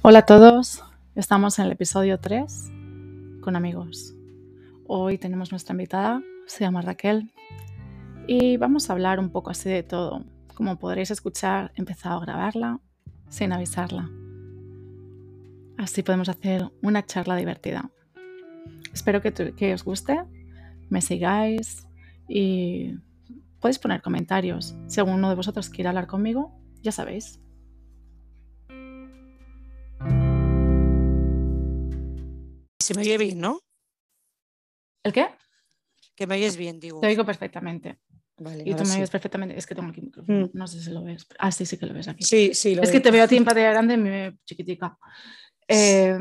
Hola a todos, estamos en el episodio 3 con amigos. Hoy tenemos nuestra invitada, se llama Raquel, y vamos a hablar un poco así de todo. Como podréis escuchar, he empezado a grabarla sin avisarla. Así podemos hacer una charla divertida. Espero que, que os guste, me sigáis y podéis poner comentarios. Si alguno de vosotros quiere hablar conmigo, ya sabéis, Se me oye bien, ¿no? ¿El qué? Que me oyes bien, digo. Te oigo perfectamente. Vale, Y tú me sí. oyes perfectamente. Es que tengo aquí micrófono. Mm. No sé si lo ves. Ah, sí, sí que lo ves aquí. Sí, sí, lo es que te veo a ti en pantalla grande y me veo chiquitica. Eh,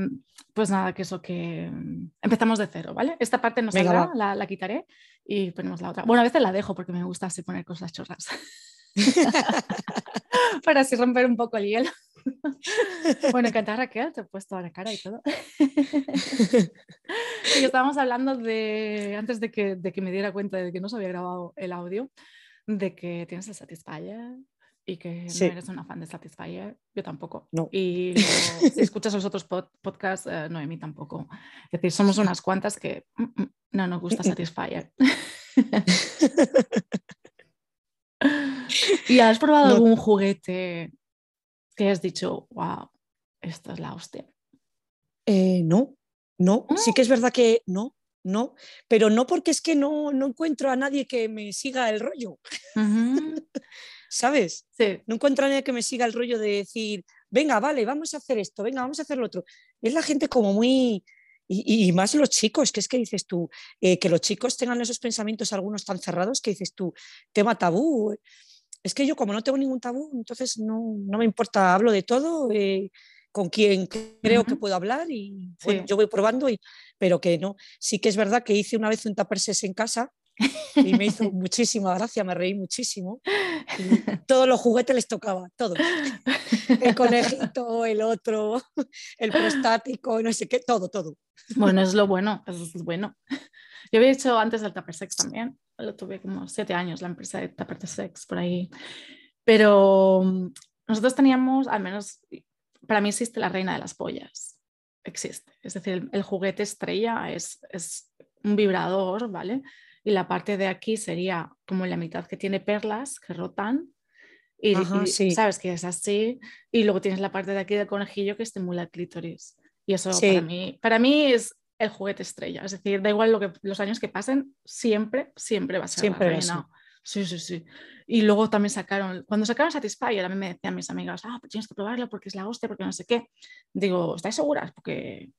pues nada, que eso que mm, empezamos de cero, ¿vale? Esta parte no saldrá, la quitaré y ponemos la otra. Bueno, a veces la dejo porque me gusta así poner cosas chorras. Para así romper un poco el hielo. bueno, encantada Raquel, te he puesto la cara y todo. y estábamos hablando de, antes de que, de que me diera cuenta de que no se había grabado el audio, de que tienes el Satisfyer y que Sí. no eres una fan de Satisfyer, yo tampoco. No. Y luego, si escuchas los otros pod- podcasts, eh, Noemí tampoco. Es decir, somos unas cuantas que mm, mm, no nos gusta mm. Satisfyer. ¿Y has probado No. algún juguete que has dicho, wow, esto es la hostia? Eh, no, no. Ah. Sí que es verdad que no, no. Pero no porque es que no, no encuentro a nadie que me siga el rollo, ¿sabes? Sí, No encuentro a nadie que me siga el rollo de decir, venga, vale, vamos a hacer esto, venga, vamos a hacer lo otro. Es la gente como muy... Y, y más los chicos, que es que dices tú, eh, que los chicos tengan esos pensamientos algunos tan cerrados que dices tú, tema tabú. Es que yo como no tengo ningún tabú, entonces no, no me importa, hablo de todo, eh, con quien creo que puedo hablar y bueno, Sí. yo voy probando, y, pero que no. Sí que es verdad que hice una vez un tupper sex en casa y me hizo muchísima gracia, me reí muchísimo. Y todos los juguetes les tocaba, todos. El conejito, el otro, el prostático, no sé qué, todo, todo. Bueno, es lo bueno, eso es bueno. Yo había hecho antes el Tupper Sex también, lo tuve como siete años, la empresa de Tupper Sex por ahí. Pero mm, nosotros teníamos, al menos para mí existe la reina de las pollas, existe. Es decir, el, el juguete estrella es, es un vibrador, ¿vale? Y la parte de aquí sería como la mitad que tiene perlas que rotan. Y, Ajá, y sí. sabes que es así. Y luego tienes la parte de aquí del conejillo que estimula el clítoris. Y eso Sí. para, mí, para mí es el juguete estrella. Es decir, da igual lo que, los años que pasen, siempre, siempre va a ser Siempre la reina. Sí, sí, sí. Y luego también sacaron, cuando sacaron Satisfyer, a mí me decían mis amigas, ah, pues tienes que probarlo porque es la hostia, porque no sé qué. Digo, ¿estáis seguras? Porque...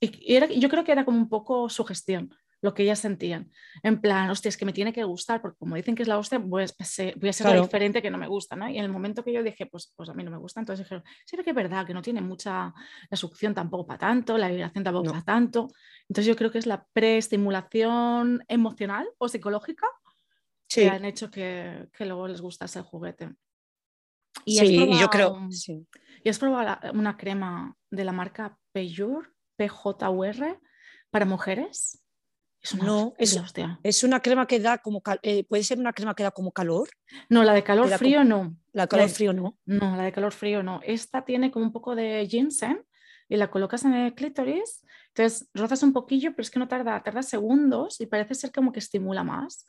Y, y era, yo creo que era como un poco su gestión, lo que ellas sentían. En plan, hostia, es que me tiene que gustar, porque como dicen que es la hostia, pues, voy a ser la Claro. diferente que no me gusta, ¿no? Y en el momento que yo dije, pues, pues a mí no me gusta, entonces dijeron, sí, pero que es verdad, que no tiene mucha, la succión tampoco para tanto, la vibración tampoco No. para tanto. Entonces yo creo que es la preestimulación emocional o psicológica Sí, que han hecho que, que luego les gustase el juguete. sí, has y yo creo, probado- sí. ¿Y has probado la- una crema de la marca Pejur, PJUR, para mujeres? Es una No, es hostia. Es una crema que da como, eh, puede ser una crema que da como calor, No, la de calor frío no. la calor La- frío no. No, la de calor frío no. Esta tiene como un poco de ginseng y la colocas en el clítoris. Entonces rozas un poquillo, pero es que no tarda, tarda segundos y parece ser como que estimula más.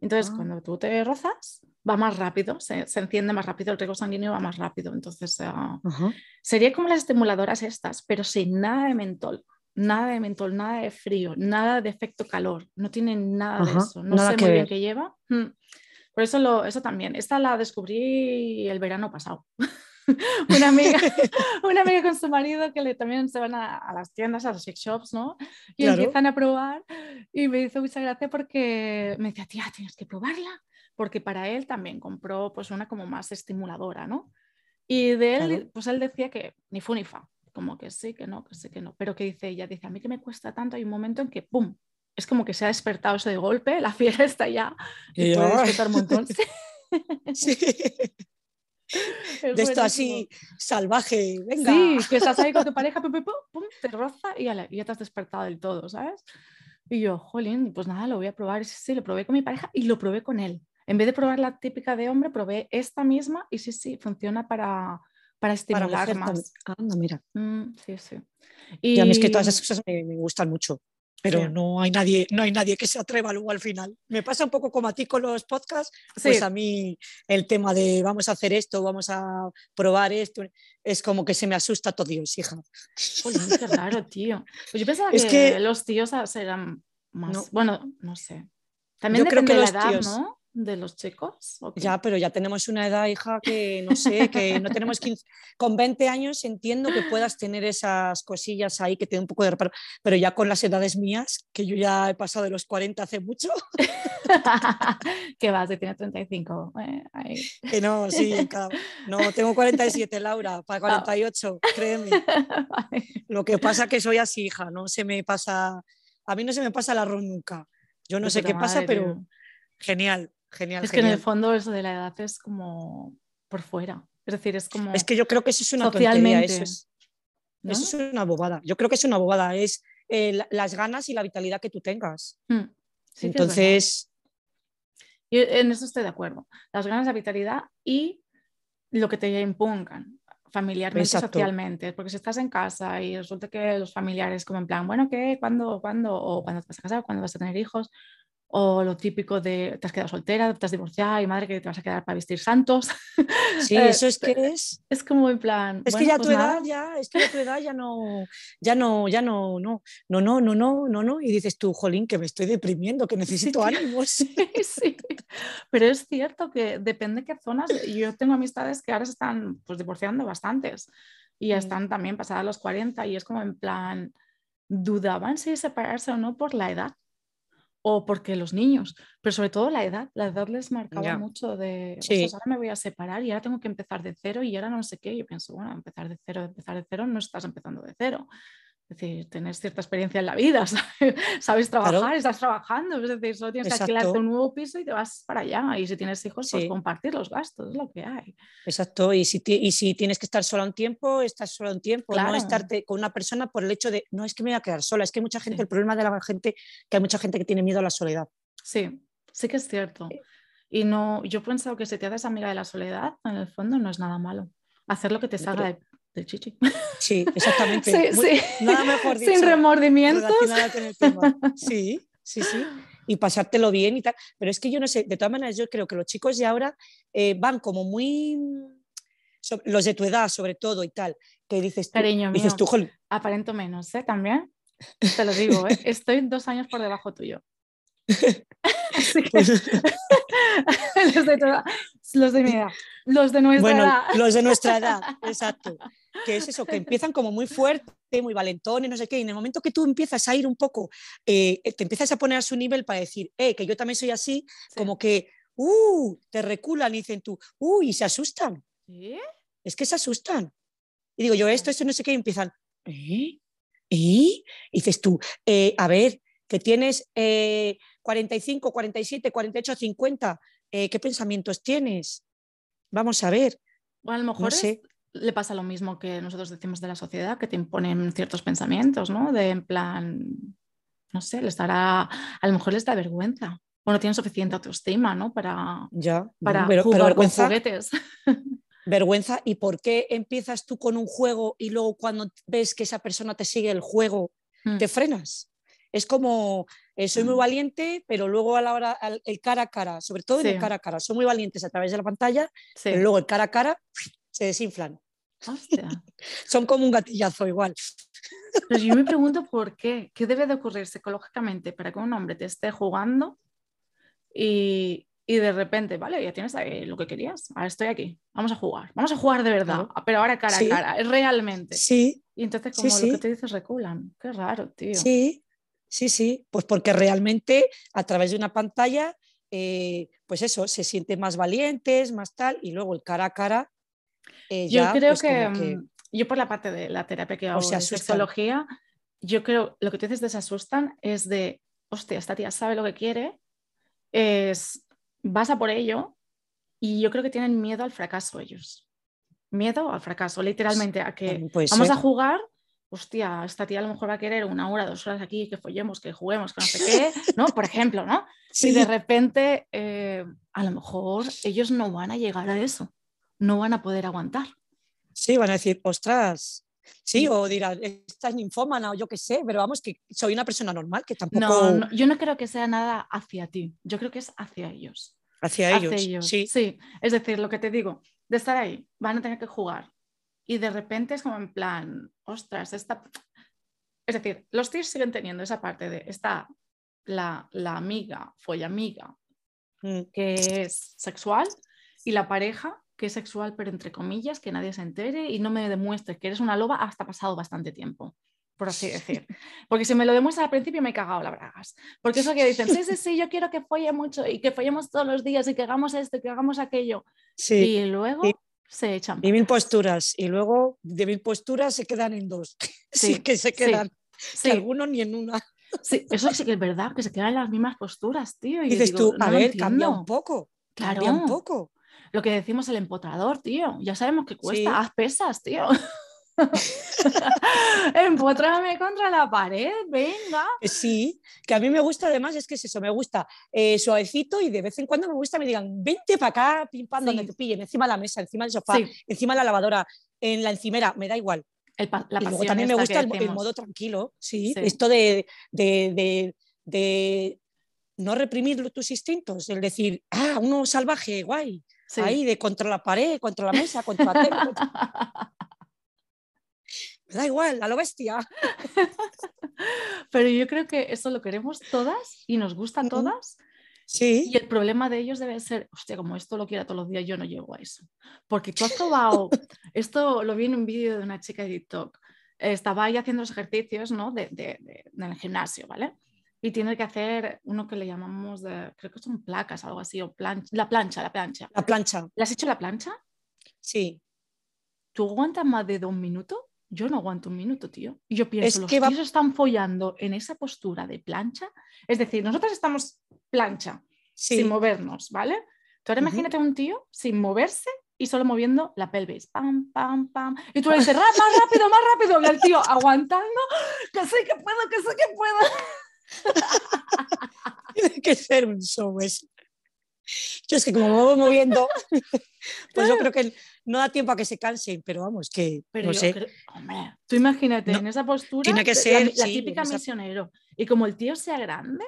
Entonces, Ah. cuando tú te rozas, va más rápido, se, se enciende más rápido, el riego sanguíneo va más rápido. Entonces, ah, Ajá. sería como las estimuladoras estas, pero sin nada de mentol. Nada de mentol, nada de frío, nada de efecto calor. No tiene nada de eso. No sé muy bien ver. qué lleva. Mm. Por eso, lo, eso también. Esta la descubrí el verano pasado. una, amiga, una amiga con su marido que le, también se van a, a las tiendas, a los sex shops, ¿no? Y Claro. empiezan a probar. Y me hizo mucha gracia porque me decía, tía, tienes que probarla. Porque para él también compró pues una como más estimuladora, ¿no? Y de él, Claro. pues él decía que ni fu ni fa, como que sí, que no, que sí, que no. Pero que dice ella, dice, a mí que me cuesta tanto, hay un momento en que, ¡pum! Es como que se ha despertado eso de golpe, la fiera está ya y puede ya. disfrutar un montón. Sí, es De esto así salvaje, venga. Sí, que estás ahí con tu pareja, pum, pum, pum, te roza y ala, y ya te has despertado del todo, ¿sabes? Y yo, jolín, pues nada, lo voy a probar. Sí, sí, lo probé con mi pareja y lo probé con él. En vez de probar la típica de hombre, probé esta misma y sí, sí, funciona para, para estimular más. también. Anda, mira. Mm, sí, sí. Y a mí es que todas esas cosas me, me gustan mucho. Pero Sí. no hay nadie, no hay nadie que se atreva luego al final. Me pasa un poco como a ti con los podcasts, pues Sí. a mí el tema de vamos a hacer esto, vamos a probar esto, es como que se me asusta todo Dios, hija. Jolín, qué raro, tío. Pues yo pensaba Es que, que- los tíos eran más. No. Bueno, no sé. También Yo creo depende que de los la edad, tíos- ¿no? De los chicos. Ya, pero ya tenemos una edad, hija, que no sé, que no tenemos 15. Con 20 años entiendo que puedas tener esas cosillas ahí que te da un poco de reparo, pero ya con las edades mías, que yo ya he pasado de los 40 hace mucho, ¿Qué vas? Si tienes 35. eh, que no, sí, no, tengo 47, Laura, para 48, créeme. Vale. Lo que pasa que soy así, hija, no se me pasa, a mí no se me pasa el arroz nunca. Yo no sé qué pasa, pero genial, genial, Es que en el fondo eso de la edad es como por fuera. Es decir, es como Es que yo creo que eso es una tontería, eso es, ¿no? eso es una bobada. Yo creo que es una bobada, es eh, la- las ganas y la vitalidad que tú tengas. Mm, sí. Entonces, Yo en eso estoy de acuerdo. Las ganas de vitalidad y lo que te impongan familiarmente Exacto. socialmente. Porque si estás en casa y resulta que los familiares como en plan, bueno, ¿qué? ¿Cuándo? ¿Cuándo? O cuando te vas a casar, cuándo vas a tener hijos. O lo típico de te has quedado soltera, te has divorciado y madre que te vas a quedar para vestir santos. sí, Eh, eso es que es. Es como en plan. Es que bueno, ya a pues tu nada. edad, ya, es que ya tu edad ya no, ya no, ya no, no, no, no, no, no, no, no. Y dices tú, jolín, que me estoy deprimiendo, que necesito que- ánimos. Sí, sí. Pero es cierto que depende de qué zonas. Yo tengo amistades que ahora se están pues, divorciando bastantes y ya Mm. están también pasadas los 40 y es como en plan, dudaban si separarse o no por la edad o porque los niños, pero sobre todo la edad. La edad les marcaba mucho de, Sí. "Ostras, ahora me voy a separar y ahora tengo que empezar de cero y ahora no sé qué. Yo pienso, bueno, empezar de cero, empezar de cero, no estás empezando de cero. Es decir, tener cierta experiencia en la vida, ¿sabes? Sabes trabajar, Claro. estás trabajando, es decir, solo tienes que Exacto. alquilarte un nuevo piso y te vas para allá. Y si tienes hijos, pues compartir los gastos, es lo que hay. Exacto, y si, y si tienes que estar sola un tiempo, estás sola un tiempo, Claro. no estarte con una persona por el hecho de, no, es que me voy a quedar sola, es que hay mucha gente, Sí. el problema de la gente, que hay mucha gente que tiene miedo a la soledad. Sí, sí que es cierto. Eh. Y no, yo he pensado que si te haces amiga de la soledad, en el fondo no es nada malo. Hacer lo que te salga de, del chichi. Sí, exactamente. Sí, Muy- sí. Nada mejor dicho. Sin remordimientos. relacionada con el tema. Sí, sí, sí. Y pasártelo bien y tal. Pero es que yo no sé, de todas maneras, yo creo que los chicos de ahora eh, van como muy. los de tu edad, sobre todo, y tal, que dices tú, Cariño dices mío. tú, "Jol, Aparento menos, ¿eh? También. Te lo digo, ¿eh? Estoy dos años por debajo tuyo. Así que- pues, de los de mi edad, los de nuestra bueno, edad. los de nuestra edad, exacto. Que es eso, que empiezan como muy fuerte, muy valentones, no sé qué, y en el momento que tú empiezas a ir un poco, eh, te empiezas a poner a su nivel para decir, eh, que yo también soy así, Sí. como que, uh, te reculan y dicen tú, uh, y se asustan. ¿Sí? es que se asustan. Y digo yo, esto, esto, no sé qué, y empiezan, ¿eh? ¿Eh? Y dices tú, eh, a ver, que tienes eh, 45, 47, 48, 50, eh, ¿qué pensamientos tienes? Vamos a ver, O a lo mejor sé. Le pasa lo mismo que nosotros decimos de la sociedad, que te imponen ciertos pensamientos, ¿no? De en plan, no sé, les dará, a lo mejor les da vergüenza o no tienen suficiente autoestima, ¿no? Para, ya, para bueno, pero, pero jugar con juguetes. vergüenza, ¿y por qué empiezas tú con un juego y luego cuando ves que esa persona te sigue el juego, Mm. te frenas? Es como, eh, soy muy Mm. valiente, pero luego a la hora, al- el cara a cara, sobre todo en el Sí. cara a cara, son muy valientes a través de la pantalla, Sí. pero luego el cara a cara se desinflan. Hostia. Son como un gatillazo igual. Pero yo me pregunto por qué, qué debe de ocurrir psicológicamente para que un hombre te esté jugando y, y de repente, vale, ya tienes ahí lo que querías, ahora estoy aquí, vamos a jugar, vamos a jugar de verdad, Claro. pero ahora cara Sí. a cara, realmente. Sí, Y entonces Sí, como lo que te dices reculan, qué raro, tío. sí, sí, sí. Pues porque realmente a través de una pantalla, eh, pues eso, se sienten más valientes, más tal, y luego el cara a cara. Eh, Yo creo pues que, que- mm, yo por la parte de la terapia que hago de sexología, yo creo lo que tú dices de se asustan es de, hostia, esta tía sabe lo que quiere, es, vas a por ello y yo creo que tienen miedo al fracaso ellos. Miedo al fracaso, literalmente, a que puede vamos a jugar, hostia, esta tía a lo mejor va a querer una hora, dos horas aquí, que follemos, que juguemos, que no sé qué, ¿no? Por ejemplo, ¿no? Sí, Y de repente, eh, a lo mejor ellos no van a llegar a eso, no van a poder aguantar. Sí, van a decir, ostras, Sí, o dirán, esta es ninfómana o yo qué sé, pero vamos, que soy una persona normal, que tampoco... No, yo no creo que sea nada hacia ti, yo creo que es hacia ellos. Hacia, ellos, sí. Sí, es decir, lo que te digo, de estar ahí, van a tener que jugar. Y de repente es como en plan, ostras, esta... Es decir, los tíos siguen teniendo esa parte de, está la, la amiga, follamiga, amiga mm. que es sexual, y la pareja que es sexual, pero entre comillas, que nadie se entere y no me demuestres que eres una loba hasta pasado bastante tiempo, por así decir. Porque si me lo demuestras al principio me he cagado la bragas. Porque eso que dicen, sí, sí, sí, yo quiero que folle mucho y que follemos todos los días y que hagamos esto y que hagamos aquello. Sí. Y luego... se echan. Y mil posturas. Y luego de mil posturas se quedan en dos. Sí, que se quedan. Sí. alguno ni en una. Sí, eso sí que es verdad, que se quedan en las mismas posturas, tío. Y dices tú, a ver, cambia un poco. Claro. Cambia un poco lo que decimos el empotrador, tío. Ya sabemos que cuesta, haz pesas, tío. Empotrame contra la pared, venga. Eh, sí, que a mí me gusta además, es que es eso, me gusta eh, suavecito y de vez en cuando me gusta me digan, vente para acá, pim pam, donde te pillen, encima de la mesa, encima del sofá, encima de la lavadora, en la encimera, me da igual. El y luego también me gusta el, modo tranquilo, sí, esto de, de, de, no reprimir tus instintos, el decir, ah, uno salvaje, guay, ahí de contra la pared, contra la mesa, contra la tele. Me da igual, a lo bestia. Pero yo creo que eso lo queremos todas y nos gusta a todas. Sí. Y el problema de ellos debe ser, hostia, como esto lo quiera todos los días, yo no llego a eso. Porque tú has probado, esto lo vi en un vídeo de una chica de TikTok, estaba ahí haciendo los ejercicios, ¿no? De, de, de, en el gimnasio, ¿vale? Y tiene que hacer uno que le llamamos, de, creo que son placas, algo así, o plancha, la plancha, la plancha. La plancha. ¿Le has hecho la plancha? Sí. ¿Tú aguantas más de dos minutos? Yo no aguanto un minuto, tío. Y yo pienso, los que tíos están follando en esa postura de plancha. Es decir, nosotros estamos plancha, sin movernos, ¿vale? Tú ahora imagínate un tío sin moverse y solo moviendo la pelvis. Pam, pam, pam. Y tú le dices, más rápido, más rápido. Y el tío aguantando, que sé que puedo, que sé que puedo. Tiene que ser un show eso. Yo es que como me voy moviendo, pues yo creo que no da tiempo a que se cansen, pero vamos, que no sé. hombre, tú imagínate en esa postura, tiene que ser la, típica misionero. Y como el tío sea grande,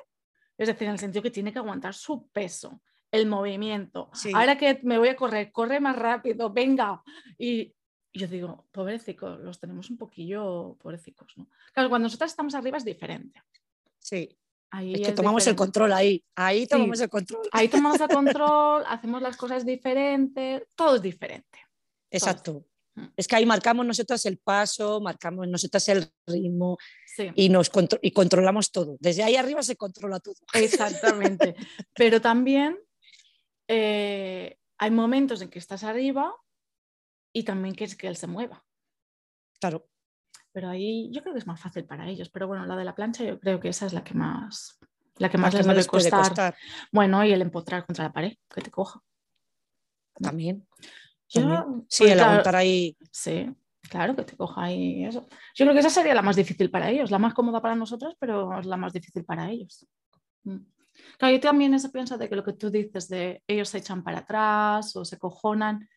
es decir, en el sentido que tiene que aguantar su peso, el movimiento. Ahora que me voy a correr, corre más rápido, venga. Y yo digo, pobrecicos, los tenemos un poquillo pobrecicos, ¿no? Claro, cuando nosotros estamos arriba es diferente. Sí. Ahí es que tomamos el control ahí, ahí tomamos el control. Ahí tomamos el control, hacemos las cosas diferentes, todo es diferente. Exacto. Mm. Es que ahí marcamos nosotros el paso, marcamos nosotros el ritmo y, nos y controlamos todo. Desde ahí arriba se controla todo. Exactamente. Pero también eh, hay momentos en que estás arriba y también quieres que él se mueva. Claro pero ahí yo creo que es más fácil para ellos. Pero bueno, la de la plancha yo creo que esa es la que más, la que más les debe costar. Bueno, y el empotrar contra la pared, que te coja. También. sí, el aguantar ahí. Sí, claro, que te coja ahí eso. Yo creo que esa sería la más difícil para ellos, la más cómoda para nosotros, pero es la más difícil para ellos. Mm. Claro, yo también eso pienso de que lo que tú dices de ellos se echan para atrás o se cojonan,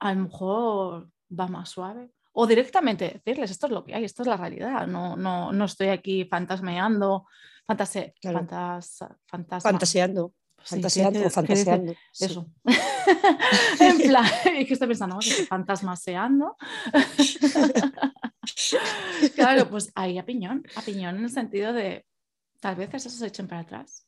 a lo mejor va más suave o directamente decirles, esto es lo que hay, esto es la realidad, no, no, no estoy aquí fantasmeando, fantase, fantas, fantaseando. fantaseando fantaseando. Eso. en plan, ¿qué estoy pensando? Fantasmaseando. claro, pues ahí a piñón, a piñón en el sentido de tal vez eso se echen para atrás.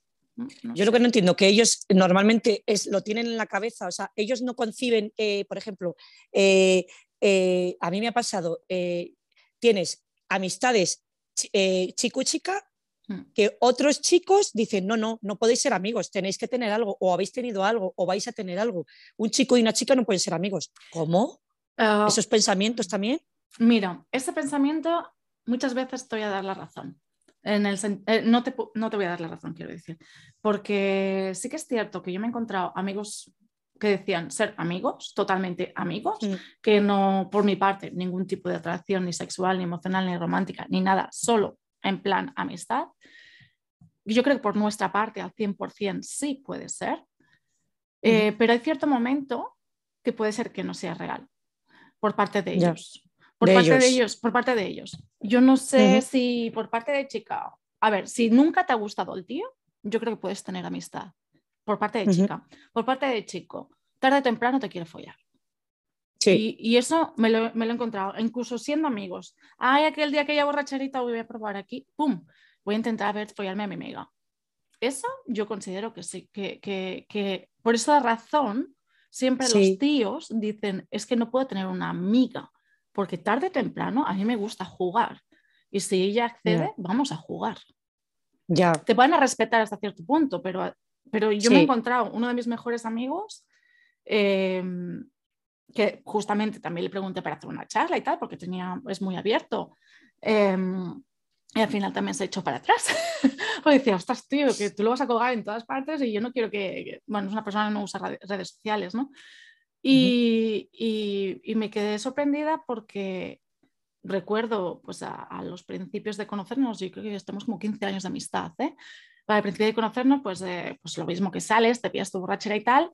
Yo lo que no entiendo, que ellos normalmente es, lo tienen en la cabeza, o sea, ellos no conciben, eh, por ejemplo, eh, eh, a mí me ha pasado, eh, tienes amistades eh, chico y chica, hmm. que otros chicos dicen, no, no, no podéis ser amigos, tenéis que tener algo, o habéis tenido algo, o vais a tener algo. Un chico y una chica no pueden ser amigos. ¿Cómo? Ah, ¿Esos pensamientos también? Mira, ese pensamiento muchas veces estoy a dar la razón. En el, no, te, no te voy a dar la razón, quiero decir, porque sí que es cierto que yo me he encontrado amigos que decían ser amigos, totalmente amigos, que no, por mi parte, ningún tipo de atracción ni sexual, ni emocional, ni romántica, ni nada, solo en plan amistad. Yo creo que por nuestra parte al 100% sí puede ser, eh, pero hay cierto momento que puede ser que no sea real. por parte de ellos. Por parte de ellos, por parte de ellos. Yo no sé si por parte de chica, a ver, si nunca te ha gustado el tío, yo creo que puedes tener amistad. Por parte de chica. Por parte de chico, tarde o temprano te quiere follar. Sí. Y, eso me lo, me lo, he encontrado, incluso siendo amigos. Ay, aquel día que ella borracherita voy a probar aquí, ¡pum! Voy a intentar ver follarme a mi amiga. Eso yo considero que sí, que, que, que por esa razón siempre los tíos dicen, es que no puedo tener una amiga, porque tarde o temprano a mí me gusta jugar. Y si ella accede, vamos a jugar. Ya. Te van a respetar hasta cierto punto, pero, pero yo me he encontrado uno de mis mejores amigos. Em, que justamente también le pregunté para hacer una charla y tal, porque tenía, es muy abierto. Em, y al final también se echó para atrás. porque decía, ostras, tío, que tú lo vas a colgar en todas partes y yo no quiero que, bueno, es una persona que no usa redes sociales, ¿no? Y, y, y me quedé sorprendida porque recuerdo pues a, a, los principios de conocernos, yo creo que estamos como 15 años de amistad, ¿eh? Para el principio de conocernos, pues, eh, pues lo mismo que sales, te pillas tu borrachera y tal,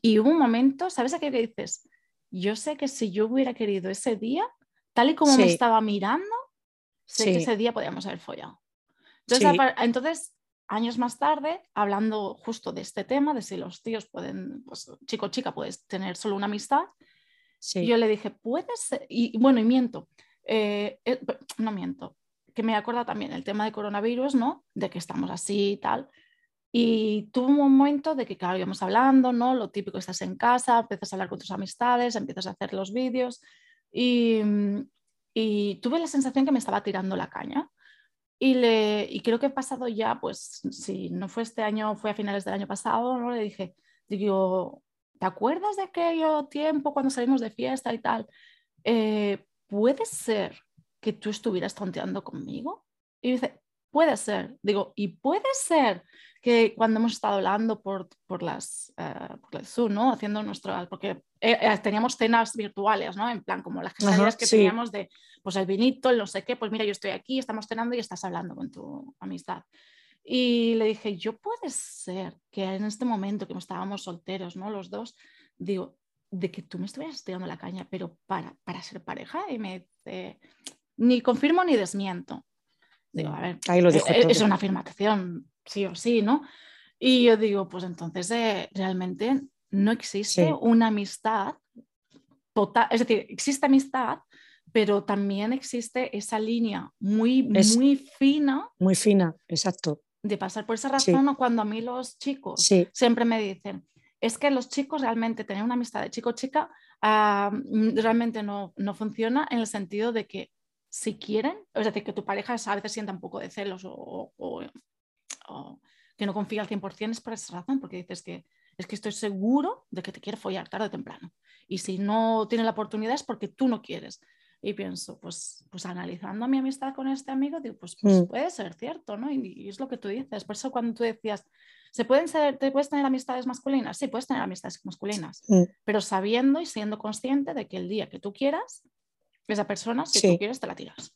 y hubo un momento, ¿sabes a qué dices? yo sé que si yo hubiera querido ese día, tal y como me estaba mirando, sé que ese día podíamos haber follado. Entonces, años más tarde, hablando justo de este tema, de si los tíos pueden, pues chico o chica, puedes tener solo una amistad, yo le dije, puedes, y bueno, y miento, eh, eh, no miento, que me acuerdo también el tema de coronavirus, ¿no? De que estamos así y tal. Y tuvo un momento de que, claro, íbamos hablando, ¿no? Lo típico, estás en casa, empiezas a hablar con tus amistades, empiezas a hacer los vídeos y, mm, y tuve la sensación que me estaba tirando la caña. Y, le, y creo que he pasado ya, pues si no fue este año, fue a finales del año pasado, ¿no? Le dije, digo, ¿te acuerdas de aquello tiempo cuando salimos de fiesta y tal? Eh, ¿Puede ser que tú estuvieras tonteando conmigo? Y dice, puede ser. Digo, y puede ser que cuando hemos estado hablando por, por, las, uh, por el Zoom, ¿no? Haciendo nuestro, porque eh, eh, teníamos cenas virtuales, ¿no? En plan, como las que teníamos de, pues el vinito, el no sé qué, pues mira, yo estoy aquí, estamos cenando y estás hablando con tu amistad. Y le dije, yo puede ser que en este momento que estábamos solteros, ¿no? Los dos, digo, de que tú me estuvieras tirando la caña, pero para, para ser pareja, y me dice, ni confirmo ni desmiento. Digo, a ver, Ahí lo e, e, es una afirmación sí o sí, ¿no? Y yo digo, pues entonces eh, realmente no existe una amistad total, es decir, existe amistad, pero también existe esa línea muy, muy fina. Muy fina, exacto. De pasar por esa razón, cuando a mí los chicos siempre me dicen, es que los chicos realmente tener una amistad de chico-chica ah, realmente no, no funciona en el sentido de que si quieren, es decir, que tu pareja a veces sienta un poco de celos o, que no confía al 100% es por esa razón, porque dices que es que estoy seguro de que te quiere follar tarde o temprano. Y si no tiene la oportunidad es porque tú no quieres. Y pienso, pues, pues analizando mi amistad con este amigo, digo, pues, pues mm. puede ser cierto, ¿no? Y, es lo que tú dices. Por eso cuando tú decías, ¿se pueden ser, ¿te puedes tener amistades masculinas? Sí, puedes tener amistades masculinas, pero sabiendo y siendo consciente de que el día que tú quieras, esa persona, si tú quieres, te la tiras.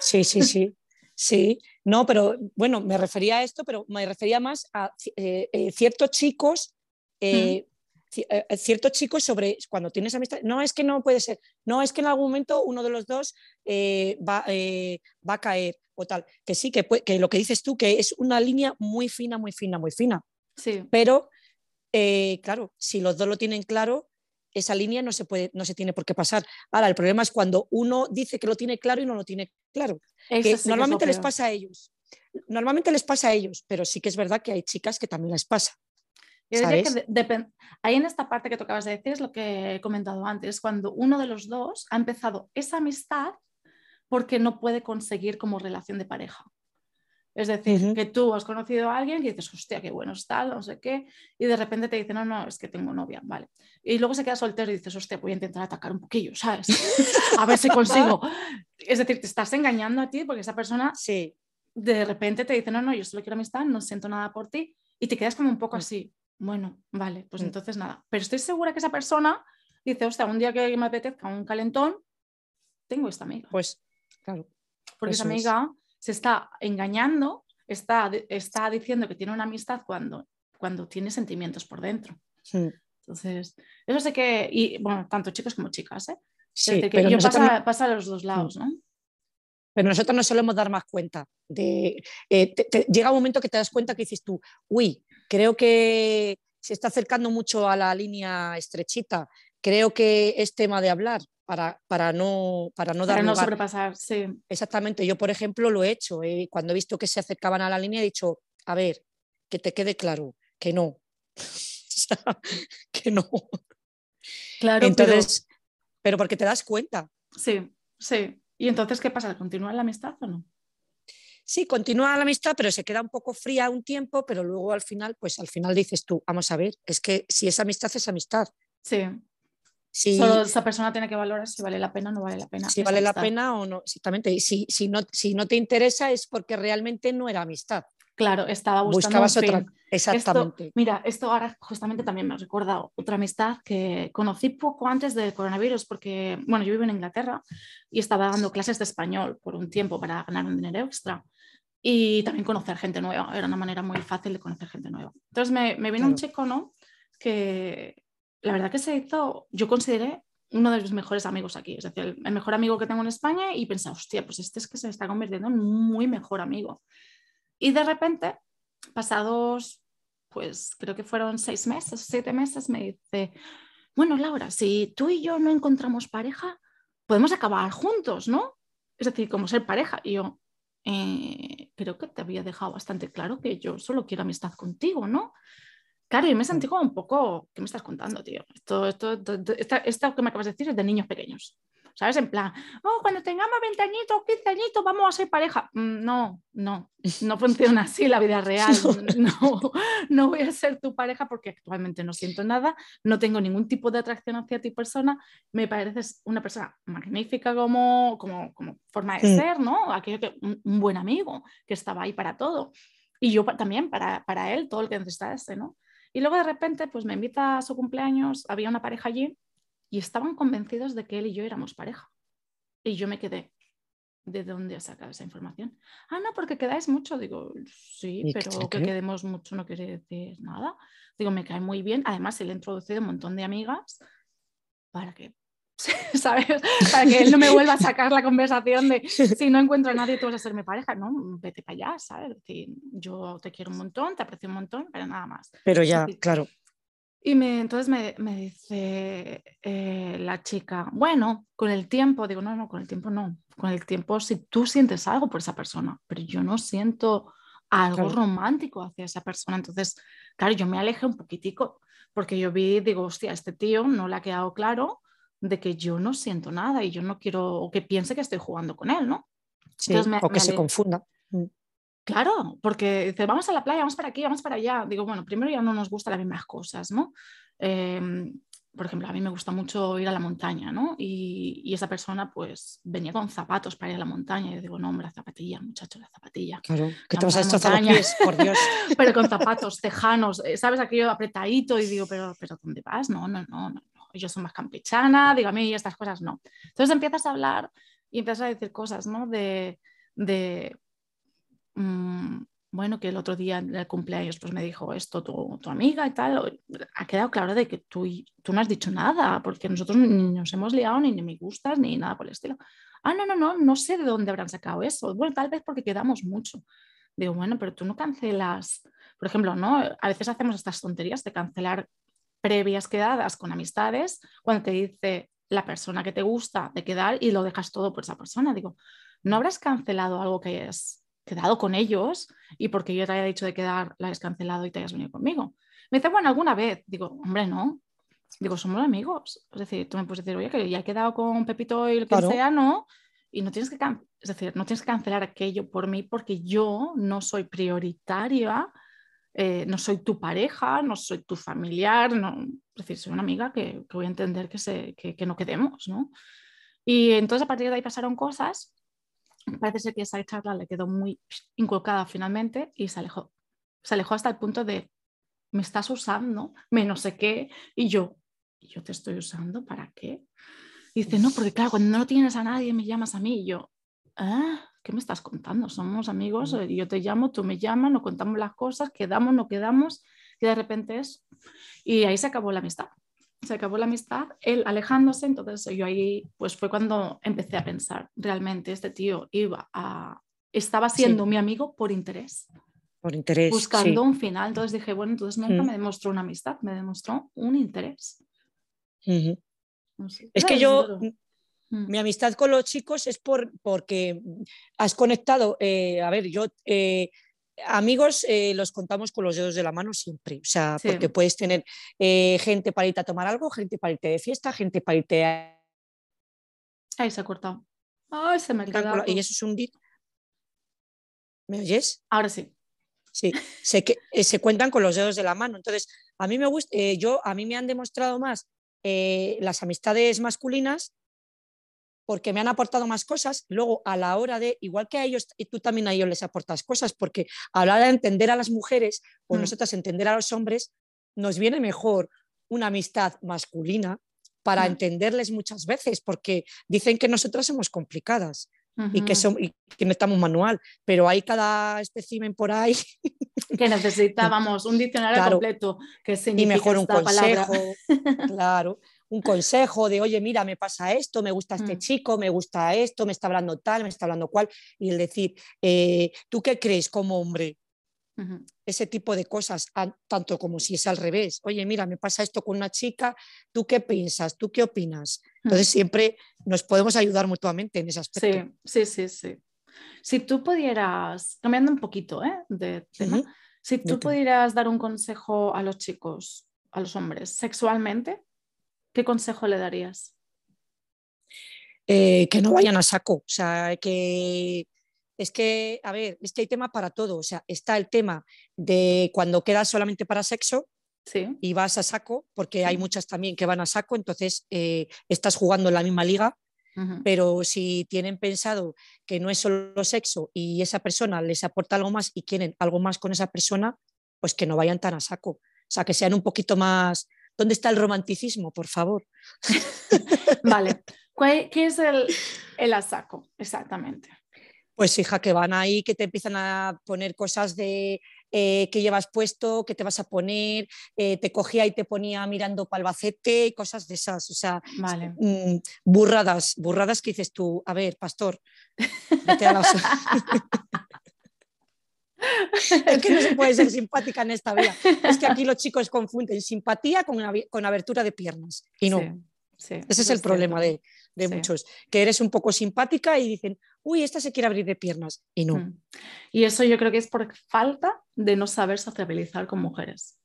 Sí, sí, sí. Sí, no, pero bueno, me refería a esto, pero me refería más a eh, eh, ciertos chicos, eh, ciertos chicos sobre cuando tienes amistad, no es que no puede ser, no es que en algún momento uno de los dos va, va, a caer o tal, que sí, que, que, lo que dices tú, que es una línea muy fina, muy fina, muy fina. Sí. Pero, claro, si los dos lo tienen claro, esa línea no se, puede, no se tiene por qué pasar. Ahora, el problema es cuando uno dice que lo tiene claro y no lo tiene claro. Que normalmente les pasa a ellos. Normalmente les pasa a ellos, pero sí que es verdad que hay chicas que también les pasa. ahí en esta parte que tocabas de decir es lo que he comentado antes, cuando uno de los dos ha empezado esa amistad porque no puede conseguir como relación de pareja. Es decir, que tú has conocido a alguien y dices, hostia, qué bueno está, no sé qué, y de repente te dice, no, no, es que tengo novia, vale. Y luego se queda soltero y dices, hostia, voy a intentar atacar un poquillo, ¿sabes? a ver si consigo. Es decir, te estás engañando a ti porque esa persona sí. de repente te dice, no, no, yo solo quiero amistad, no siento nada por ti, y te quedas como un poco mm. así. Bueno, vale, pues mm. entonces nada. Pero estoy segura que esa persona dice, hostia, un día que me apetezca un calentón, tengo esta amiga. Pues, claro. Porque esa amiga se está engañando, está, está diciendo que tiene una amistad cuando, cuando tiene sentimientos por dentro. Entonces, eso sé que, y bueno, tanto chicos como chicas, ¿eh? Sí, que pero yo nosotros pasa, no- pasa a los dos lados, ¿no? Pero nosotros no solemos dar más cuenta. De, eh, te- te- llega un momento que te das cuenta que dices tú, uy, creo que se está acercando mucho a la línea estrechita. Creo que es tema de hablar para, para, no, para no dar Para no lugar. sobrepasar, sí. Exactamente, yo por ejemplo lo he hecho. eh, cuando he visto que se acercaban a la línea he dicho, a ver, que te quede claro, que no. O sea, que no. Claro, Entonces, pero porque te das cuenta. sí, sí. ¿Y entonces qué pasa? ¿Continúa la amistad o no? Sí, continúa la amistad, pero se queda un poco fría un tiempo, pero luego al final, pues al final dices tú, vamos a ver, es que si es amistad, es amistad. Sí. Si, Solo esa persona tiene que valorar si vale la pena o no vale la pena. si vale la amistad. pena o no, exactamente. Y si, si, no, si no te interesa es porque realmente no era amistad. Claro, estaba buscando Buscabas un otra. fin. Exactamente. Esto, mira, esto ahora justamente también me ha recordado otra amistad que conocí poco antes del coronavirus, porque, bueno, yo vivo en Inglaterra y estaba dando clases de español por un tiempo para ganar un dinero extra y también conocer gente nueva. Era una manera muy fácil de conocer gente nueva. Entonces me, me vino un Claro. chico, ¿no? Que la verdad que se hizo, yo consideré uno de mis mejores amigos aquí, es decir, el, mejor amigo que tengo en España y pensé, hostia, pues este es que se está convirtiendo en muy mejor amigo. Y de repente, pasados, pues creo que fueron seis meses, siete meses, me dice, bueno, Laura, si tú y yo no encontramos pareja, podemos acabar juntos, ¿no? Es decir, como ser pareja. Y yo, "Eh, creo que te había dejado bastante claro que yo solo quiero amistad contigo, ¿no? Claro, y me sentí como un poco, ¿qué me estás contando, tío? Esto, esto, esto, esta- esto que me acabas de decir es de niños pequeños. ¿Sabes? En plan, oh, cuando tengamos 20 añitos, 15 añitos, vamos a ser pareja. Mm, No, no, no funciona así la vida real. No, no voy a ser tu pareja porque actualmente no siento nada, no tengo ningún tipo de atracción hacia ti persona. Me pareces una persona magnífica como, como, como forma de Mm. ser, ¿no? Aquello que un, un buen amigo que estaba ahí para todo. Y yo también para, para él, todo lo que necesitase, ¿no? Y luego de repente, pues me invita a su cumpleaños, había una pareja allí y estaban convencidos de que él y yo éramos pareja. Y yo me quedé, ¿de dónde has sacado esa información? Ah, no, porque quedáis mucho. Digo, sí, ¿Y qué pero que quedemos mucho no quiere decir nada. Digo, me cae muy bien. Además, se le he introducido un montón de amigas para que, ¿sabes? Para que él no me vuelva a sacar la conversación de si no encuentro a nadie, tú vas a ser mi pareja. No, vete para allá, ¿sabes? Es decir, yo te quiero un montón, te aprecio un montón, pero nada más. Pero ya, decir, claro. Y me, entonces me, me dice eh, la chica, bueno, con el tiempo, digo, no, no, con el tiempo no, con el tiempo si tú sientes algo por esa persona, pero yo no siento algo Claro. romántico hacia esa persona. Entonces, claro, yo me alejé un poquitico, porque yo vi, digo, hostia, este tío no le ha quedado claro de que yo no siento nada y yo no quiero o que piense que estoy jugando con él, ¿no? Sí, me- o que se confunda. Mm. Claro, porque dice, vamos a la playa, vamos para aquí, vamos para allá. Digo, bueno, primero ya no nos gustan las mismas cosas, ¿no? Em, por ejemplo, a mí me gusta mucho ir a la montaña, ¿no? Y, y esa persona pues venía con zapatos para ir a la montaña. Y yo digo, no, hombre, la zapatilla, muchacho, la zapatilla. Claro, que te vas a destrozar los montaña. pies, por Dios. Pero con zapatos tejanos, eh, ¿sabes? Aquello apretadito. Y digo, pero, pero ¿dónde vas? No, no, no, no. Yo soy más campechana, digo, a mí estas cosas no. Entonces empiezas a hablar y empiezas a decir cosas, ¿no? De, de mm, bueno, que el otro día en el cumpleaños pues me dijo esto tu, tu amiga y tal. Ha quedado claro de que tú, tú no has dicho nada, porque nosotros ni nos hemos liado, ni, ni me gustas, ni nada por el estilo. Ah, no, no, no, no sé de dónde habrán sacado eso. Bueno, tal vez porque quedamos mucho. Digo, bueno, pero tú no cancelas, por ejemplo, ¿no? A veces hacemos estas tonterías de cancelar previas quedadas con amistades cuando te dice la persona que te gusta de quedar y lo dejas todo por esa persona. Digo, ¿no habrás cancelado algo que hayas quedado con ellos y porque yo te haya dicho de quedar, la hayas cancelado y te hayas venido conmigo? Me dice, bueno, alguna vez. Digo, hombre, no. Digo, somos amigos. Es decir, tú me puedes decir, oye, que ya he quedado con Pepito y el que Claro. sea, no. Y no tienes que, es decir, no tienes que cancelar aquello por mí porque yo no soy prioritaria, eh, no soy tu pareja, no soy tu familiar, no, es decir, soy una amiga que, que voy a entender que, se, que, que no quedemos, ¿no? Y entonces a partir de ahí pasaron cosas. Parece ser que esa charla le quedó muy inculcada finalmente y se alejó. Se alejó hasta el punto de, me estás usando, me no sé qué, y yo, ¿y yo te estoy usando para qué? Y dice, no, porque claro, cuando no tienes a nadie me llamas a mí. Y yo, ah, ¿qué me estás contando? Somos amigos, Mm. eh, yo te llamo, tú me llamas, nos contamos las cosas, quedamos, no quedamos, y de repente es. Y ahí se acabó la amistad. se acabó la amistad, él alejándose, entonces yo ahí pues fue cuando empecé a pensar, realmente este tío iba a, estaba siendo mi amigo por interés. Por interés. Buscando un final, entonces dije, bueno, entonces nunca me demostró una amistad, me demostró un interés. Es que yo, mm. Mi amistad con los chicos es por, porque has conectado, eh, a ver, yo... Eh, amigos eh, los contamos con los dedos de la mano siempre, o sea, porque puedes tener gente para irte a tomar algo, gente para irte de fiesta, gente para irte a... Ahí se ha cortado. Ay, se me ha quedado. Y eso es un... ¿Me oyes? Ahora sí. Sí, se, se cuentan con los dedos de la mano. Entonces, a mí me gusta, yo, a mí me han demostrado más las amistades masculinas porque me han aportado más cosas. Luego, a la hora de, igual que a ellos, y tú también a ellos les aportas cosas, porque a la hora de entender a las mujeres o mm. nosotras entender a los hombres, nos viene mejor una amistad masculina para mm. entenderles muchas veces, porque dicen que nosotras somos complicadas. y, que son, y que no estamos manual, pero hay cada espécimen por ahí. Que necesitábamos un diccionario completo que significa Y mejor un consejo, claro, un consejo de, oye, mira, me pasa esto, me gusta este mm. chico, me gusta esto, me está hablando tal, me está hablando cual, y el decir, eh, ¿tú qué crees como hombre? Ese tipo de cosas, tanto como si es al revés. Oye, mira, me pasa esto con una chica, ¿tú qué piensas? ¿Tú qué opinas? Entonces siempre nos podemos ayudar mutuamente en ese aspecto. Sí, sí, sí, sí. Si tú pudieras, cambiando un poquito ¿eh? de tema, si tú pudieras dar un consejo a los chicos, a los hombres, sexualmente, ¿qué consejo le darías? Eh, que no vayan a saco, o sea, que es que, a ver, es que hay tema para todo, o sea, está el tema de cuando quedas solamente para sexo, y vas a saco, porque hay muchas también que van a saco, entonces eh, estás jugando en la misma liga pero si tienen pensado que no es solo sexo y esa persona les aporta algo más y quieren algo más con esa persona, pues que no vayan tan a saco. O sea, que sean un poquito más... ¿Dónde está el romanticismo, por favor? vale. ¿Qué es el, el a saco exactamente? Pues hija, que van ahí, que te empiezan a poner cosas de eh, qué llevas puesto, qué te vas a poner, eh, te cogía y te ponía mirando palbacete, cosas de esas, o sea, mm, burradas, burradas que dices tú, a ver, pastor, vete a la... es que no se puede ser simpática en esta vida. Es que aquí los chicos confunden simpatía con, con abertura de piernas y no. Ese es el problema de, muchos, que eres un poco simpática y dicen, uy, esta se quiere abrir de piernas y no. Mm. Y eso yo creo que es por falta de no saber sociabilizar con mujeres.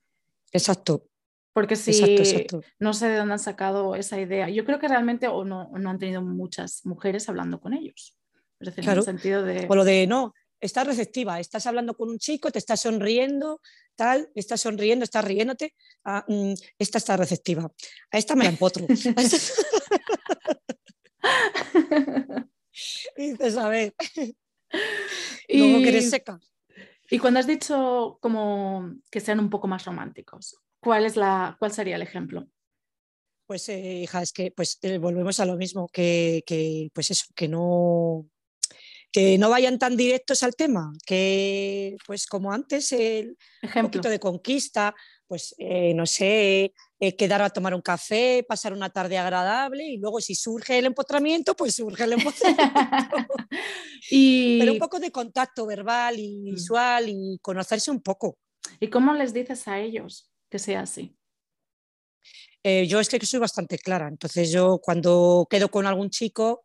Exacto. Porque si no sé de dónde han sacado esa idea, yo creo que realmente o no, no han tenido muchas mujeres hablando con ellos. Es decir, en el sentido de... O lo de no, estás receptiva, estás hablando con un chico, te estás sonriendo, tal, estás sonriendo, estás riéndote, ah, mm, esta está receptiva, a esta me la empotro. y dices, a ver, luego que eres seca. Y cuando has dicho como que sean un poco más románticos, ¿cuál, es la, cuál sería el ejemplo? Pues eh, hija, es que pues eh, volvemos a lo mismo, que, que pues eso, que no, que no vayan tan directos al tema, que pues como antes el un poquito de conquista, pues eh, no sé, eh, quedar a tomar un café, pasar una tarde agradable y luego si surge el empotramiento, pues surge el empotramiento. y... Pero un poco de contacto verbal y mm. visual y conocerse un poco. ¿Y cómo les dices a ellos que sea así? Eh, yo es que soy bastante clara, entonces yo cuando quedo con algún chico,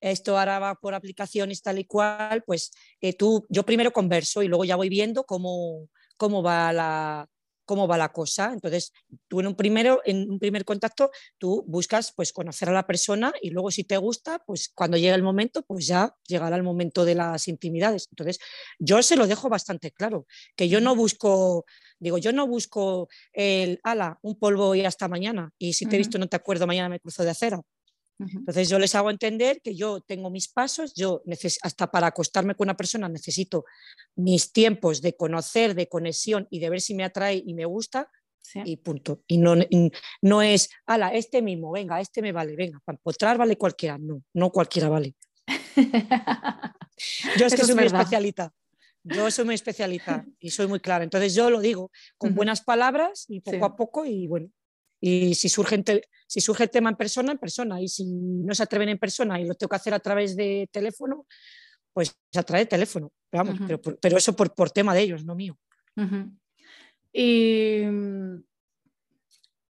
esto ahora va por aplicaciones tal y cual, pues eh, tú, yo primero converso y luego ya voy viendo cómo, cómo, va la, cómo va la cosa. Entonces, tú en un, primero, en un primer contacto, tú buscas pues conocer a la persona y luego si te gusta, pues cuando llegue el momento, pues ya llegará el momento de las intimidades. Entonces, yo se lo dejo bastante claro, que yo no busco, digo, yo no busco el, ala, un polvo y hasta mañana, y si te he visto no te acuerdo, mañana me cruzo de acera. Entonces yo les hago entender que yo tengo mis pasos, yo hasta para acostarme con una persona necesito mis tiempos de conocer, de conexión y de ver si me atrae y me gusta y punto. Y no, no es, ala, este mismo, venga, este me vale, venga, para empotrar vale cualquiera, no, no cualquiera vale. yo es que soy muy especialita. Yo soy muy especialita y soy muy clara. Entonces yo lo digo con buenas palabras y poco a poco y bueno, Y si surge, si surge el tema en persona, en persona. Y si no se atreven en persona y lo tengo que hacer a través de teléfono, pues a través de teléfono. Pero, vamos, pero, pero, eso por, por, tema de ellos, no mío. ¿Y mm,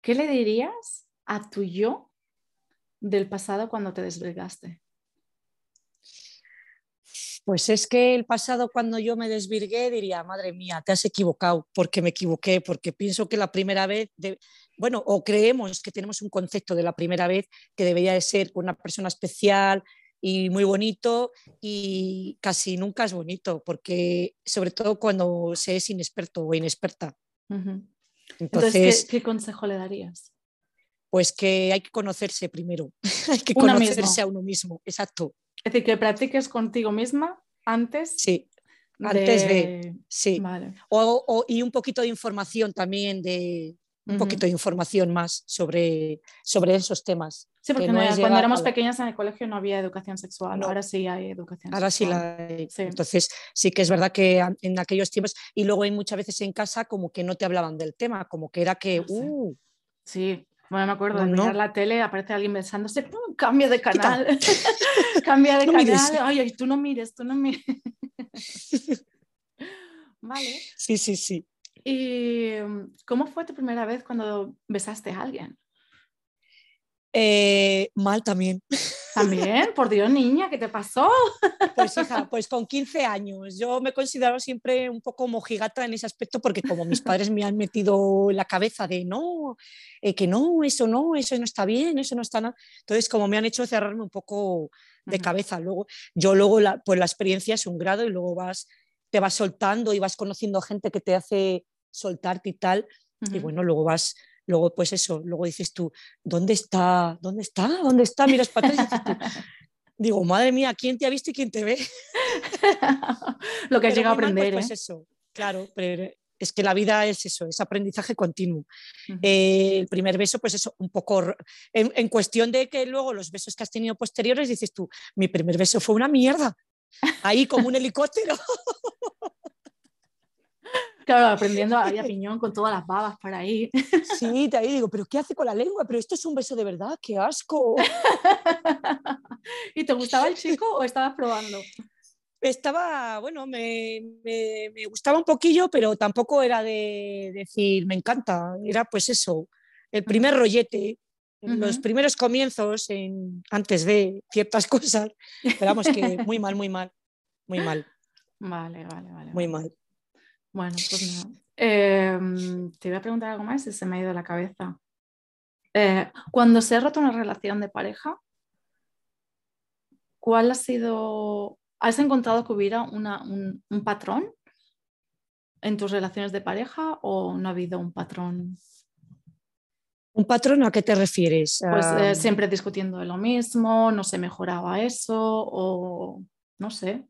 qué le dirías a tu yo del pasado cuando te desvirgaste? Pues es que el pasado cuando yo me desvirgué diría, madre mía, te has equivocado porque me equivoqué, porque pienso que la primera vez, bueno, o creemos que tenemos un concepto de la primera vez que debería de ser una persona especial y muy bonito y casi nunca es bonito, porque sobre todo cuando se es inexperto o inexperta. Entonces, ¿qué, consejo le darías? Pues que hay que conocerse primero, hay que conocerse a uno mismo, exacto. Es decir, que practiques contigo misma antes. Sí, antes de, sí. O, y un poquito de información también, de un poquito de información más sobre, sobre esos temas. Sí, porque cuando éramos pequeñas en el colegio no había educación sexual, ahora sí hay educación ahora sexual. Ahora sí la hay. Entonces sí que es verdad que en aquellos tiempos, y luego hay muchas veces en casa como que no te hablaban del tema, como que era que... Uh, sí. Bueno, me acuerdo de mirar la tele, aparece alguien besándose, ¡pum! cambia de canal, cambia de canal, ay, ay, tú no mires, tú no mires. vale. Sí, sí, sí. ¿Y cómo fue tu primera vez cuando besaste a alguien? Eh, mal también. También, por Dios, niña, ¿qué te pasó? Pues hija, pues con 15 años. Yo me considero siempre un poco mojigata en ese aspecto porque como mis padres me han metido en la cabeza de no, eh, que no, eso no, eso no está bien, eso no está nada. Entonces, como me han hecho cerrarme un poco de cabeza. Luego, yo luego, la, pues la experiencia es un grado y luego vas, te vas soltando y vas conociendo gente que te hace soltarte y tal. Y bueno, luego vas Luego, pues eso, luego dices tú, ¿dónde está? ¿Dónde está? ¿Dónde está? Miras para atrás y dices tú, digo, madre mía, ¿quién te ha visto y quién te ve? Lo que has llegado a pues, aprender. Pues, eso, claro, pero es que la vida es eso, es aprendizaje continuo. Eh, el primer beso, pues eso, un poco en, en, cuestión de que luego los besos que has tenido posteriores dices tú, mi primer beso fue una mierda, ahí como un helicóptero. Claro, aprendiendo a, a piñón con todas las babas para ahí. Sí, te ahí digo, pero ¿qué hace con la lengua? Pero esto es un beso de verdad, qué asco. ¿Y te gustaba el chico o estabas probando? Estaba, bueno, me, me, gustaba un poquillo, pero tampoco era de decir, me encanta. Era pues eso, el primer rollete, los primeros comienzos en, antes de ciertas cosas. Pero vamos, que muy mal, muy mal, muy mal. Vale, vale, vale. Muy mal. Bueno, pues no. Em, te voy a preguntar algo más y se me ha ido la cabeza. Eh, cuando se ha roto una relación de pareja, ¿cuál ha sido, has encontrado que hubiera un, patrón en tus relaciones de pareja o no ha habido un patrón? ¿Un patrón a qué te refieres? Pues eh, siempre discutiendo de lo mismo, no se mejoraba eso o no sé.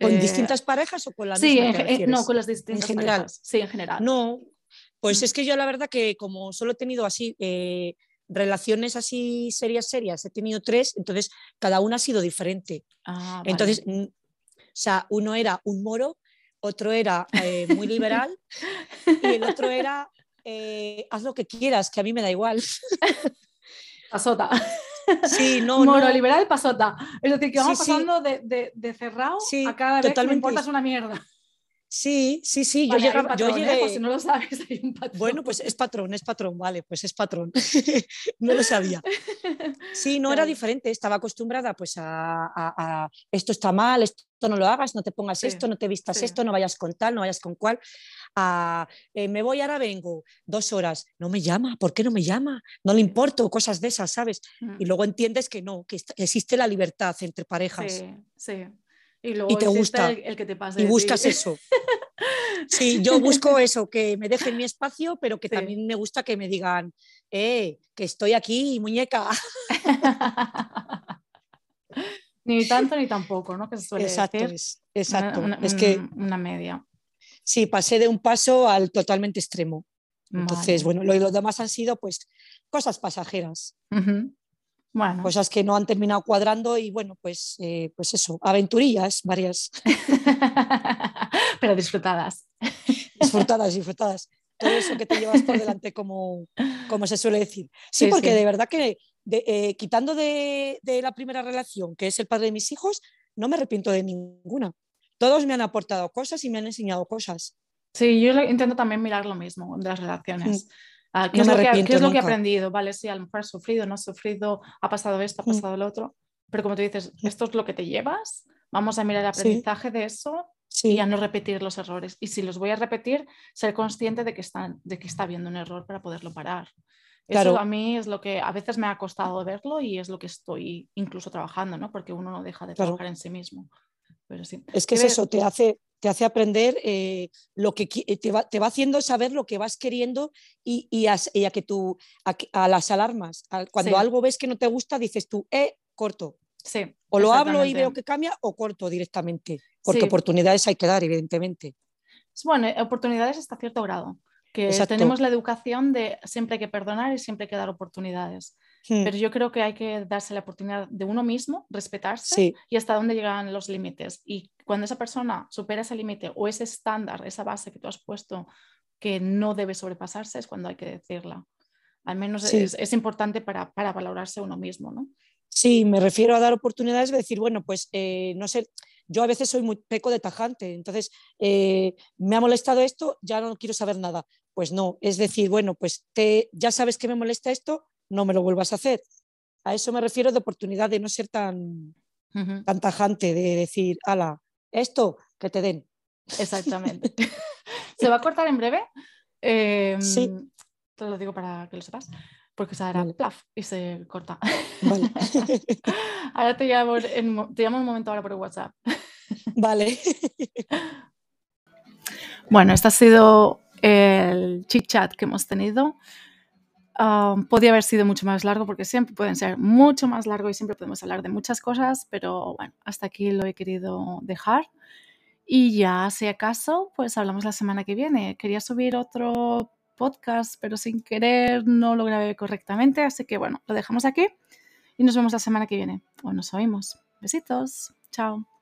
¿Con eh, distintas parejas o con las sí, Sí, no, con las distintas en general. Parejas. Sí, en general. No, pues mm. es que yo la verdad que como solo he tenido así eh, relaciones así serias, serias, he tenido tres, entonces cada una ha sido diferente. Ah, entonces, mm, o sea, uno era un moro, otro era eh, muy liberal y el otro era haz lo que quieras, que a mí me da igual. Pasota. Sí, no, Moro, liberal, pasota. Es decir, que vamos pasando De, de, cerrado a cada vez que me importas una mierda. Sí, sí, sí, yo, llegaba, yo ¿eh? llegué... Pues si no lo sabes, hay un patrón. Bueno, pues es patrón, es patrón, vale, pues es patrón. no lo sabía. Sí, no era diferente, estaba acostumbrada pues a, esto está mal, esto no lo hagas, no te pongas esto, no te vistas esto, no vayas con tal, no vayas con cual. A, eh, me voy, ahora vengo, dos horas, no me llama, ¿por qué no me llama? No le importo, cosas de esas, ¿sabes? Mm. Y luego entiendes que no, que existe la libertad entre parejas. Sí, sí. Y, te gusta el, que te pasa. Y buscas eso. Sí, yo busco eso, que me dejen mi espacio, pero que también me gusta que me digan, eh, que estoy aquí, muñeca. ni tanto ni tampoco, ¿no? Que se suele exacto, decir. Es, exacto. es que una media. Sí, pasé de un paso al totalmente extremo. Entonces, bueno, lo, los demás han sido pues cosas pasajeras. Bueno. Cosas que no han terminado cuadrando y bueno, pues, eh, pues eso, aventurillas varias. Pero disfrutadas. disfrutadas, disfrutadas. todo eso que te llevas por delante, como, como se suele decir. Sí, porque de verdad que eh, quitando de, la primera relación, que es el padre de mis hijos, no me arrepiento de ninguna. Todos me han aportado cosas y me han enseñado cosas. Sí, yo intento también mirar lo mismo de las relaciones. Ah, ¿Qué, es, lo que, es, lo que, he aprendido? Vale, sí, a lo mejor has sufrido, no has sufrido, ha pasado esto, ha mm. pasado lo otro, pero como tú dices, esto es lo que te llevas, vamos a mirar el aprendizaje de eso y a no repetir los errores. Y si los voy a repetir, ser consciente de que, están, de que está habiendo un error para poderlo parar. Eso a mí es lo que a veces me ha costado verlo y es lo que estoy incluso trabajando, ¿no? Porque uno no deja de trabajar en sí mismo. Pero sí. Es que es eso, te hace, te hace aprender eh, lo que eh, te va, te va, haciendo saber lo que vas queriendo y, y, a, que tú, a, las alarmas, cuando algo ves que no te gusta, dices tú, eh, corto. Sí, o lo hablo y veo que cambia o corto directamente, porque oportunidades hay que dar, evidentemente. Bueno, oportunidades hasta cierto grado que tenemos la educación de siempre hay que perdonar y siempre hay que dar oportunidades. Hmm. Pero yo creo que hay que darse la oportunidad de uno mismo, respetarse y hasta dónde llegan los límites. Y cuando esa persona supera ese límite o ese estándar, esa base que tú has puesto que no debe sobrepasarse, es cuando hay que decirla. Al menos es, importante para, para, valorarse uno mismo, ¿no? Sí, me refiero a dar oportunidades de decir, bueno, pues eh, no sé, yo a veces soy muy peco de tajante, entonces eh, me ha molestado esto, ya no quiero saber nada. Pues no, es decir, bueno, pues te, ya sabes que me molesta esto, no me lo vuelvas a hacer. A eso me refiero de oportunidad de no ser tan, tan tajante, de decir, ala, esto, que te den. Exactamente. ¿Se va a cortar en breve? sí. Em, te lo digo para que lo sepas, porque se hará plaf y se corta. Vale. ahora te llamo, te llamo un momento ahora por WhatsApp. Vale. bueno, este ha sido el chit chat que hemos tenido. Podía haber sido mucho más largo porque siempre pueden ser mucho más largo y siempre podemos hablar de muchas cosas, pero bueno, hasta aquí lo he querido dejar. Y ya, si acaso, pues hablamos la semana que viene. Quería subir otro podcast, pero sin querer no lo grabé correctamente, así que bueno, lo dejamos aquí y nos vemos la semana que viene. O nos oímos. Besitos. Chao.